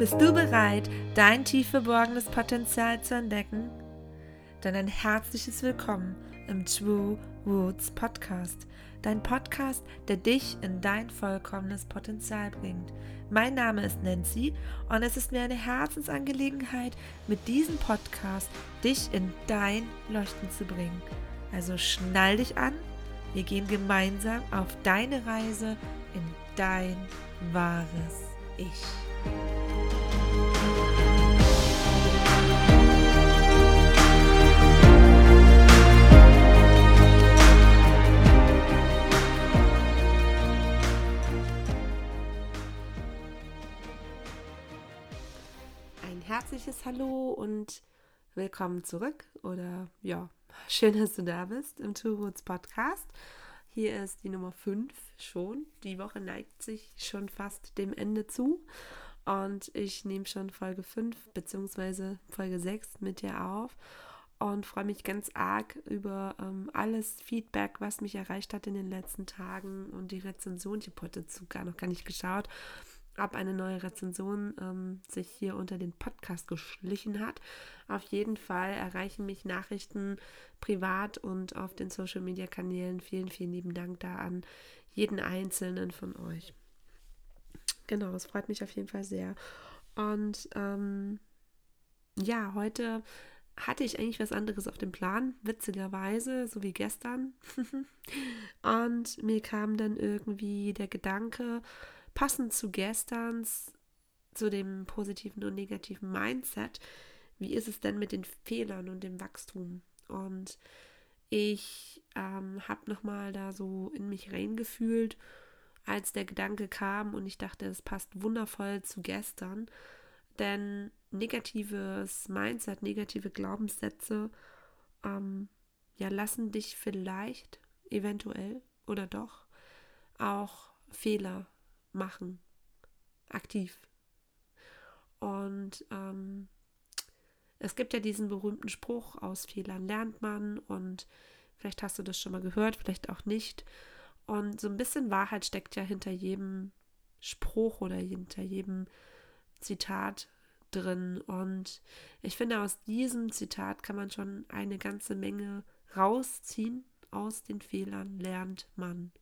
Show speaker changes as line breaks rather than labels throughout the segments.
Bist du bereit, dein tief verborgenes Potenzial zu entdecken? Dann ein herzliches Willkommen im True Roots Podcast. Dein Podcast, der dich in dein vollkommenes Potenzial bringt. Mein Name ist Nancy und es ist mir eine Herzensangelegenheit, mit diesem Podcast dich in dein Leuchten zu bringen. Also schnall dich an, wir gehen gemeinsam auf deine Reise in dein wahres Ich. Hallo und willkommen zurück oder ja, schön, dass du da bist im Two Roots Podcast. Hier ist die Nummer 5 schon. Die Woche neigt sich schon fast dem Ende zu. Und ich nehme schon Folge 5 bzw. Folge 6 mit dir auf und freue mich ganz arg über ähm, alles Feedback, was mich erreicht hat in den letzten Tagen und die Rezension. Ich habe heute sogar noch gar nicht geschaut, ob eine neue Rezension ähm, sich hier unter den Podcast geschlichen hat. Auf jeden Fall erreichen mich Nachrichten privat und auf den Social Media Kanälen. Vielen, vielen lieben Dank da an jeden einzelnen von euch. Genau, es freut mich auf jeden Fall sehr. Und ähm, ja, heute hatte ich eigentlich was anderes auf dem Plan, witzigerweise, so wie gestern. und mir kam dann irgendwie der Gedanke, passend zu gestern, zu dem positiven und negativen Mindset, wie ist es denn mit den Fehlern und dem Wachstum? Und ich ähm, habe nochmal da so in mich reingefühlt als der Gedanke kam und ich dachte, es passt wundervoll zu gestern. Denn negatives Mindset, negative Glaubenssätze, ähm, ja, lassen dich vielleicht, eventuell oder doch, auch Fehler machen. Aktiv. Und ähm, es gibt ja diesen berühmten Spruch, aus Fehlern lernt man und vielleicht hast du das schon mal gehört, vielleicht auch nicht. Und so ein bisschen Wahrheit steckt ja hinter jedem Spruch oder hinter jedem Zitat drin. Und ich finde, aus diesem Zitat kann man schon eine ganze Menge rausziehen. Aus den Fehlern lernt man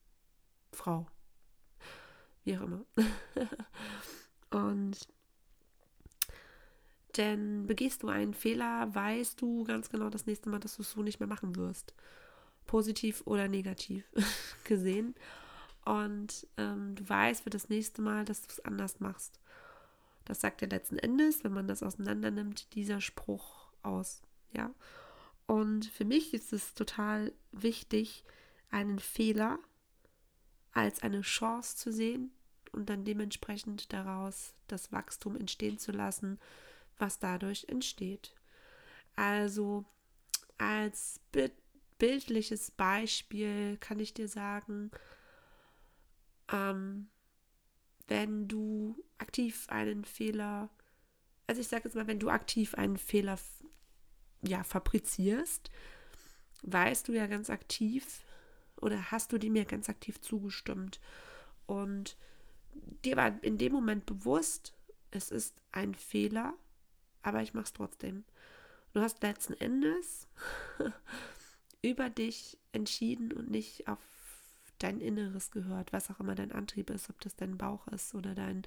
Frau. Wie auch immer. Und denn begehst du einen Fehler, weißt du ganz genau das nächste Mal, dass du es so nicht mehr machen wirst positiv oder negativ gesehen. Und ähm, du weißt für das nächste Mal, dass du es anders machst. Das sagt ja letzten Endes, wenn man das auseinander nimmt, dieser Spruch aus. Ja. Und für mich ist es total wichtig, einen Fehler als eine Chance zu sehen und dann dementsprechend daraus das Wachstum entstehen zu lassen, was dadurch entsteht. Also als bildliches Beispiel kann ich dir sagen, ähm, wenn du aktiv einen Fehler, also ich sage jetzt mal, wenn du aktiv einen Fehler ja, fabrizierst, weißt du ja ganz aktiv oder hast du dem ja ganz aktiv zugestimmt und dir war in dem Moment bewusst, es ist ein Fehler, aber ich mache es trotzdem. Du hast letzten Endes über dich entschieden und nicht auf dein Inneres gehört, was auch immer dein Antrieb ist, ob das dein Bauch ist oder dein,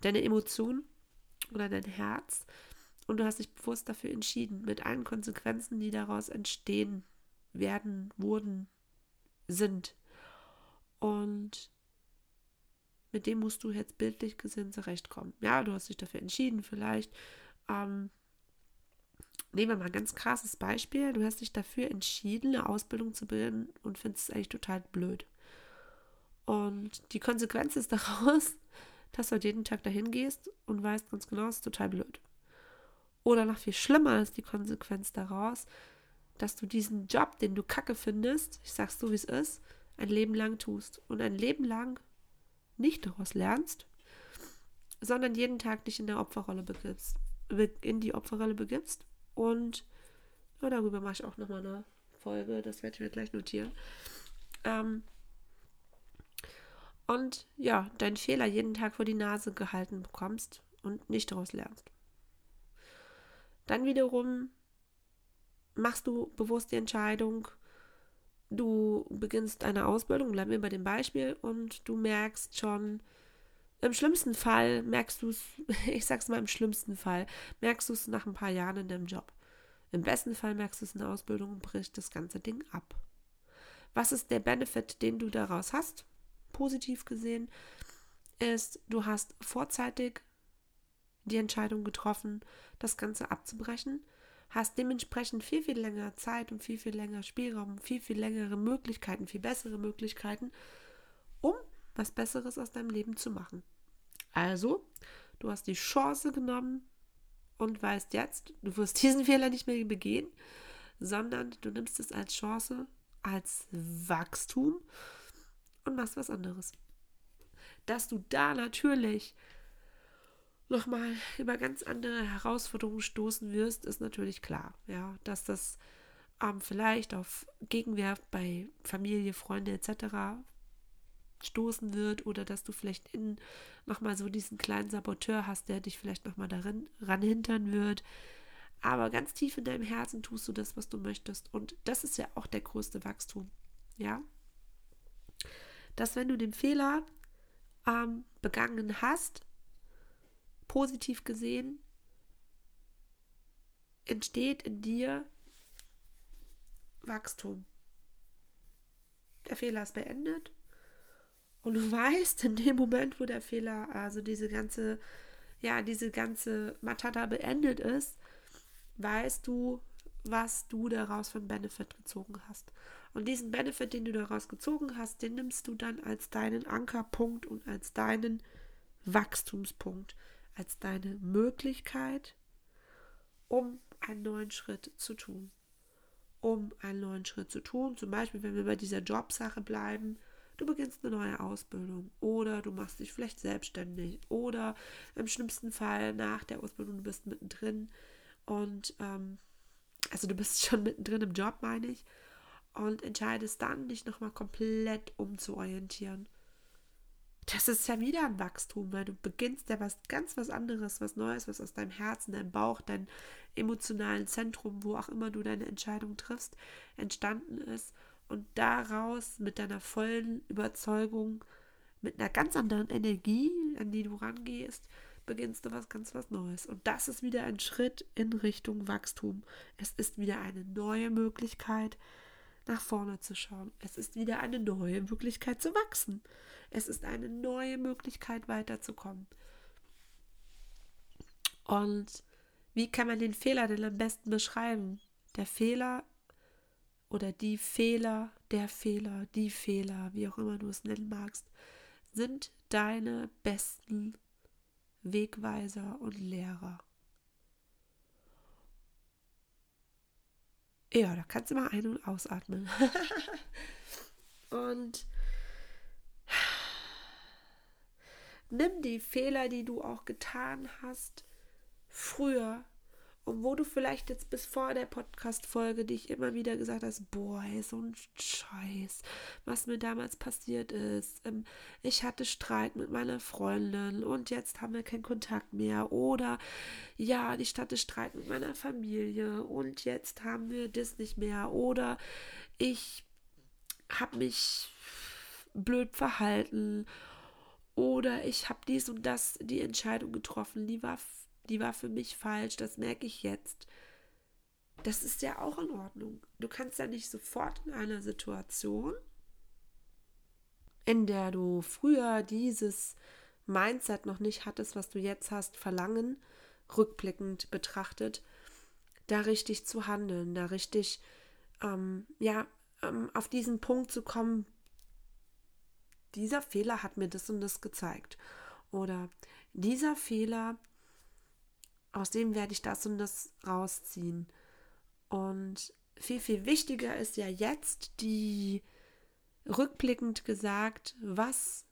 deine Emotion oder dein Herz. Und du hast dich bewusst dafür entschieden, mit allen Konsequenzen, die daraus entstehen werden, wurden, sind. Und mit dem musst du jetzt bildlich gesehen zurechtkommen. Ja, du hast dich dafür entschieden, vielleicht ähm, nehmen wir mal ein ganz krasses Beispiel. Du hast dich dafür entschieden, eine Ausbildung zu bilden und findest es eigentlich total blöd. Und die Konsequenz ist daraus, dass du halt jeden Tag dahin gehst und weißt ganz genau, es ist total blöd. Oder noch viel schlimmer ist die Konsequenz daraus, dass du diesen Job, den du kacke findest, ich sag's so wie es ist, ein Leben lang tust und ein Leben lang nicht daraus lernst, sondern jeden Tag dich in der Opferrolle begibst, in die Opferrolle begibst und ja, darüber mache ich auch nochmal eine Folge. Das werde ich mir gleich notieren. Ähm, und ja, deinen Fehler jeden Tag vor die Nase gehalten bekommst und nicht daraus lernst. Dann wiederum machst du bewusst die Entscheidung, du beginnst eine Ausbildung, bleiben wir bei dem Beispiel, und du merkst schon, im schlimmsten Fall merkst du es, ich sag's mal im schlimmsten Fall, merkst du es nach ein paar Jahren in deinem Job. Im besten Fall merkst du es in der Ausbildung und bricht das ganze Ding ab. Was ist der Benefit, den du daraus hast? Positiv gesehen ist, du hast vorzeitig die Entscheidung getroffen, das Ganze abzubrechen, hast dementsprechend viel, viel länger Zeit und viel, viel länger Spielraum, viel, viel längere Möglichkeiten, viel bessere Möglichkeiten, um was Besseres aus deinem Leben zu machen. Also, du hast die Chance genommen und weißt jetzt, du wirst diesen Fehler nicht mehr begehen, sondern du nimmst es als Chance, als Wachstum und machst was anderes. Dass du da natürlich nochmal über ganz andere Herausforderungen stoßen wirst, ist natürlich klar. Ja, dass das ähm, vielleicht auf Gegenwehr bei Familie, Freunde etc stoßen wird oder dass du vielleicht in nochmal so diesen kleinen Saboteur hast, der dich vielleicht nochmal darin ranhintern wird. Aber ganz tief in deinem Herzen tust du das, was du möchtest. Und das ist ja auch der größte Wachstum. Ja? Dass wenn du den Fehler ähm, begangen hast, positiv gesehen, entsteht in dir Wachstum. Der Fehler ist beendet und du weißt, in dem Moment, wo der Fehler, also diese ganze, ja, diese ganze Matata beendet ist, weißt du, was du daraus für einen Benefit gezogen hast. Und diesen Benefit, den du daraus gezogen hast, den nimmst du dann als deinen Ankerpunkt und als deinen Wachstumspunkt, als deine Möglichkeit, um einen neuen Schritt zu tun. Um einen neuen Schritt zu tun. Zum Beispiel, wenn wir bei dieser Jobsache bleiben, du beginnst eine neue Ausbildung oder du machst dich vielleicht selbstständig oder im schlimmsten Fall nach der Ausbildung, du bist mittendrin und ähm, also du bist schon mittendrin im Job, meine ich, und entscheidest dann, dich nochmal komplett umzuorientieren. Das ist ja wieder ein Wachstum, weil du beginnst ja was ganz was anderes, was Neues, was aus deinem Herzen, deinem Bauch, deinem emotionalen Zentrum, wo auch immer du deine Entscheidung triffst, entstanden ist und daraus mit deiner vollen Überzeugung, mit einer ganz anderen Energie, an die du rangehst, beginnst du was ganz was Neues. Und das ist wieder ein Schritt in Richtung Wachstum. Es ist wieder eine neue Möglichkeit, nach vorne zu schauen. Es ist wieder eine neue Möglichkeit zu wachsen. Es ist eine neue Möglichkeit weiterzukommen. Und wie kann man den Fehler denn am besten beschreiben? Der Fehler oder die Fehler, der Fehler, die Fehler, wie auch immer du es nennen magst, sind deine besten Wegweiser und Lehrer. Ja, da kannst du mal ein- und ausatmen. und nimm die Fehler, die du auch getan hast, früher und wo du vielleicht jetzt bis vor der Podcast-Folge dich immer wieder gesagt hast, boah, so ein Scheiß, was mir damals passiert ist. Ähm, ich hatte Streit mit meiner Freundin und jetzt haben wir keinen Kontakt mehr. Oder ja, ich hatte Streit mit meiner Familie und jetzt haben wir das nicht mehr. Oder ich habe mich blöd verhalten. Oder ich habe dies und das, die Entscheidung getroffen, die war die war für mich falsch, das merke ich jetzt. Das ist ja auch in Ordnung. Du kannst ja nicht sofort in einer Situation, in der du früher dieses Mindset noch nicht hattest, was du jetzt hast, verlangen, rückblickend betrachtet, da richtig zu handeln, da richtig, ähm, ja, ähm, auf diesen Punkt zu kommen, dieser Fehler hat mir das und das gezeigt. Oder dieser Fehler aus dem werde ich das und das rausziehen. Und viel, viel wichtiger ist ja jetzt die rückblickend gesagt, was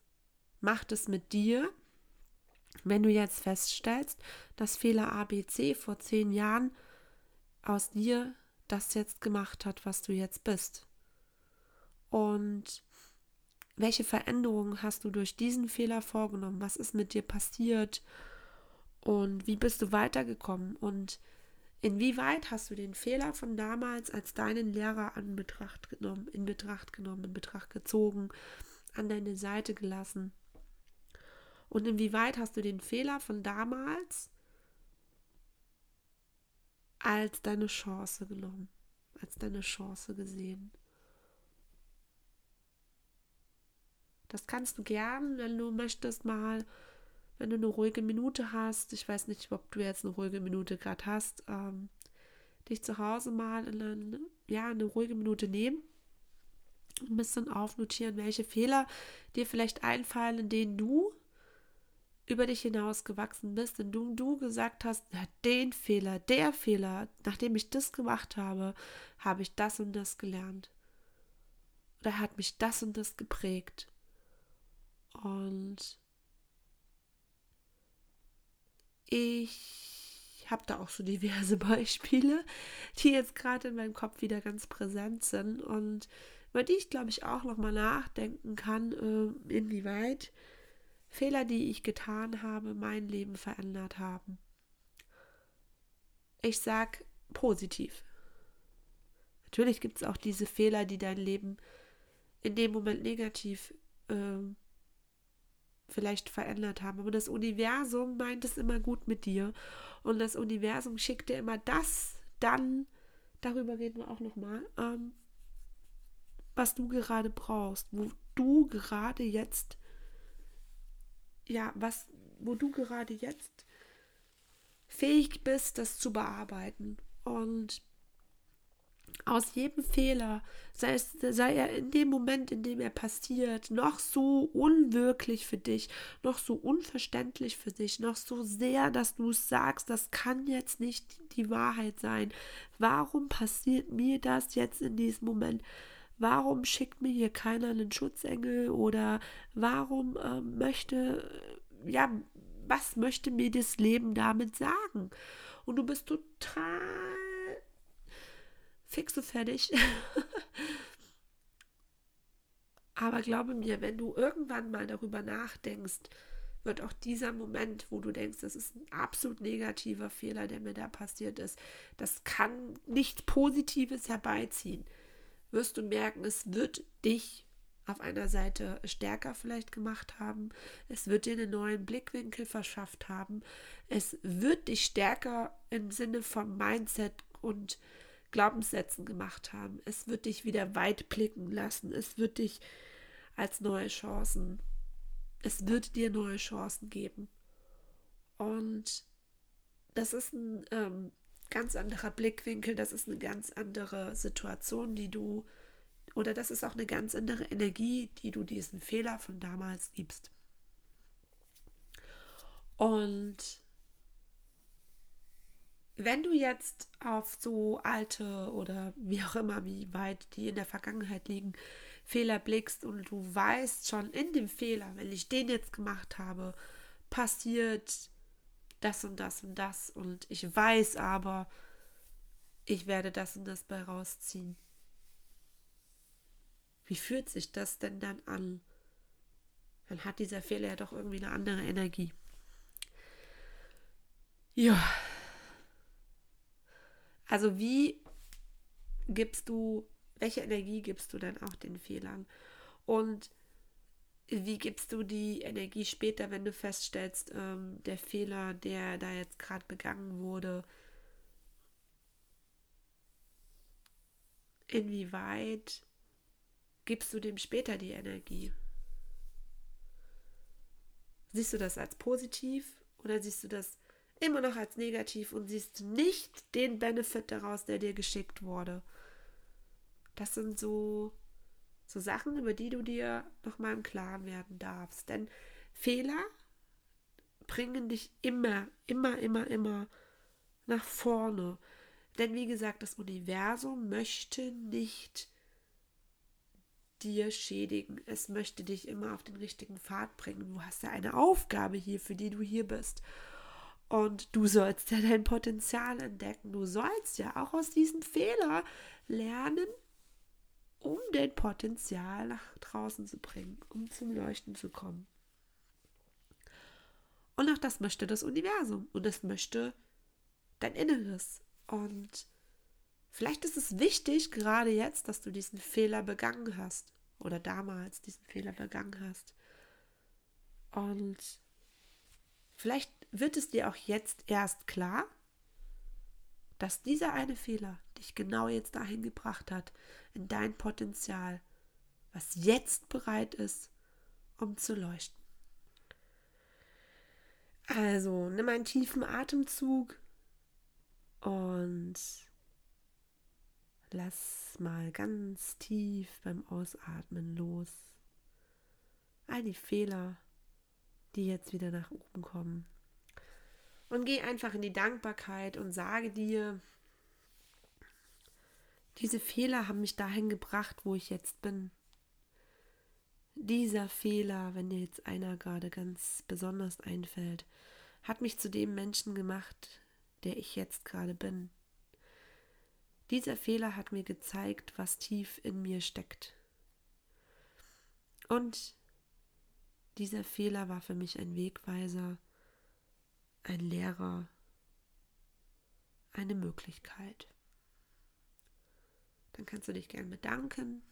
macht es mit dir, wenn du jetzt feststellst, dass Fehler ABC vor zehn Jahren aus dir das jetzt gemacht hat, was du jetzt bist. Und welche Veränderungen hast du durch diesen Fehler vorgenommen? Was ist mit dir passiert? Und wie bist du weitergekommen? Und inwieweit hast du den Fehler von damals als deinen Lehrer an Betracht genommen, in Betracht genommen, in Betracht gezogen, an deine Seite gelassen? Und inwieweit hast du den Fehler von damals als deine Chance genommen, als deine Chance gesehen? Das kannst du gern, wenn du möchtest, mal, wenn du eine ruhige Minute hast. Ich weiß nicht, ob du jetzt eine ruhige Minute gerade hast. Ähm, dich zu Hause mal in eine, ja, eine ruhige Minute nehmen. Ein bisschen aufnotieren, welche Fehler dir vielleicht einfallen, in denen du über dich hinaus gewachsen bist, in du, du gesagt hast, na, den Fehler, der Fehler, nachdem ich das gemacht habe, habe ich das und das gelernt. Oder hat mich das und das geprägt. Und ich habe da auch so diverse Beispiele, die jetzt gerade in meinem Kopf wieder ganz präsent sind und über die ich, glaube ich, auch nochmal nachdenken kann, äh, inwieweit Fehler, die ich getan habe, mein Leben verändert haben. Ich sage positiv. Natürlich gibt es auch diese Fehler, die dein Leben in dem Moment negativ äh, vielleicht verändert haben. Aber das Universum meint es immer gut mit dir. Und das Universum schickt dir immer das dann, darüber reden wir auch nochmal, ähm, was du gerade brauchst, wo du gerade jetzt, ja, was, wo du gerade jetzt fähig bist, das zu bearbeiten. Und aus jedem Fehler, sei, es, sei er in dem Moment, in dem er passiert, noch so unwirklich für dich, noch so unverständlich für dich, noch so sehr, dass du es sagst, das kann jetzt nicht die Wahrheit sein. Warum passiert mir das jetzt in diesem Moment? Warum schickt mir hier keiner einen Schutzengel oder warum äh, möchte, ja, was möchte mir das Leben damit sagen? Und du bist total fix und fertig. Aber glaube mir, wenn du irgendwann mal darüber nachdenkst, wird auch dieser Moment, wo du denkst, das ist ein absolut negativer Fehler, der mir da passiert ist, das kann nichts Positives herbeiziehen, wirst du merken, es wird dich auf einer Seite stärker vielleicht gemacht haben, es wird dir einen neuen Blickwinkel verschafft haben, es wird dich stärker im Sinne von Mindset und Glaubenssätzen gemacht haben. Es wird dich wieder weit blicken lassen. Es wird dich als neue Chancen, es wird dir neue Chancen geben. Und das ist ein ähm, ganz anderer Blickwinkel, das ist eine ganz andere Situation, die du, oder das ist auch eine ganz andere Energie, die du diesen Fehler von damals gibst. Und wenn du jetzt auf so alte oder wie auch immer, wie weit die in der Vergangenheit liegen, Fehler blickst und du weißt schon in dem Fehler, wenn ich den jetzt gemacht habe, passiert das und das und das und ich weiß aber, ich werde das und das bei rausziehen. Wie fühlt sich das denn dann an? Dann hat dieser Fehler ja doch irgendwie eine andere Energie. Ja, also wie gibst du, welche Energie gibst du dann auch den Fehlern? Und wie gibst du die Energie später, wenn du feststellst, ähm, der Fehler, der da jetzt gerade begangen wurde, inwieweit gibst du dem später die Energie? Siehst du das als positiv oder siehst du das immer noch als negativ und siehst nicht den Benefit daraus, der dir geschickt wurde. Das sind so, so Sachen, über die du dir nochmal im Klaren werden darfst. Denn Fehler bringen dich immer, immer, immer, immer nach vorne. Denn wie gesagt, das Universum möchte nicht dir schädigen. Es möchte dich immer auf den richtigen Pfad bringen. Du hast ja eine Aufgabe hier, für die du hier bist. Und du sollst ja dein Potenzial entdecken. Du sollst ja auch aus diesem Fehler lernen, um dein Potenzial nach draußen zu bringen, um zum Leuchten zu kommen. Und auch das möchte das Universum und das möchte dein Inneres. Und vielleicht ist es wichtig, gerade jetzt, dass du diesen Fehler begangen hast oder damals diesen Fehler begangen hast. Und vielleicht wird es dir auch jetzt erst klar, dass dieser eine Fehler dich genau jetzt dahin gebracht hat, in dein Potenzial, was jetzt bereit ist, um zu leuchten. Also nimm einen tiefen Atemzug und lass mal ganz tief beim Ausatmen los. All die Fehler, die jetzt wieder nach oben kommen. Und geh einfach in die Dankbarkeit und sage dir, diese Fehler haben mich dahin gebracht, wo ich jetzt bin. Dieser Fehler, wenn dir jetzt einer gerade ganz besonders einfällt, hat mich zu dem Menschen gemacht, der ich jetzt gerade bin. Dieser Fehler hat mir gezeigt, was tief in mir steckt. Und dieser Fehler war für mich ein Wegweiser, ein Lehrer, eine Möglichkeit. Dann kannst du dich gern bedanken,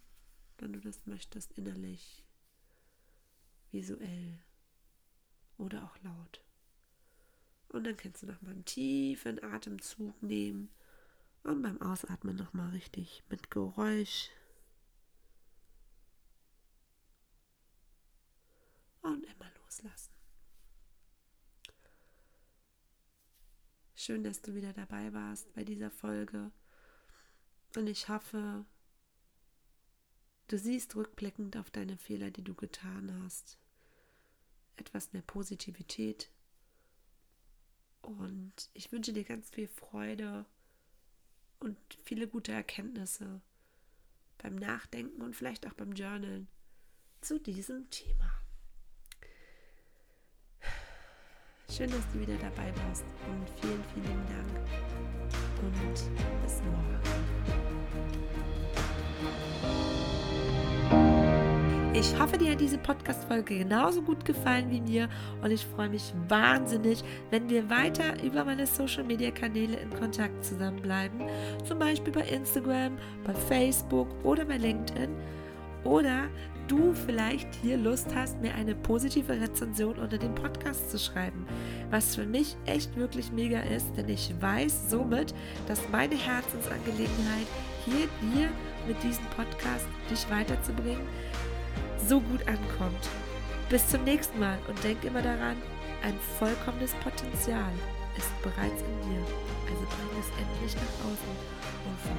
wenn du das möchtest, innerlich, visuell oder auch laut. Und dann kannst du nochmal einen tiefen Atemzug nehmen und beim Ausatmen nochmal richtig mit Geräusch und immer loslassen. Schön, dass du wieder dabei warst bei dieser Folge. Und ich hoffe, du siehst rückblickend auf deine Fehler, die du getan hast, etwas mehr Positivität. Und ich wünsche dir ganz viel Freude und viele gute Erkenntnisse beim Nachdenken und vielleicht auch beim Journalen zu diesem Thema. Schön, dass du wieder dabei warst und vielen, vielen Dank und bis morgen. Ich hoffe, dir hat diese Podcast-Folge genauso gut gefallen wie mir und ich freue mich wahnsinnig, wenn wir weiter über meine Social-Media-Kanäle in Kontakt zusammenbleiben. Zum Beispiel bei Instagram, bei Facebook oder bei LinkedIn. Oder du vielleicht hier Lust hast, mir eine positive Rezension unter dem Podcast zu schreiben. Was für mich echt wirklich mega ist, denn ich weiß somit, dass meine Herzensangelegenheit hier dir mit diesem Podcast dich weiterzubringen so gut ankommt. Bis zum nächsten Mal und denk immer daran, ein vollkommenes Potenzial ist bereits in dir. Also bring es endlich nach außen und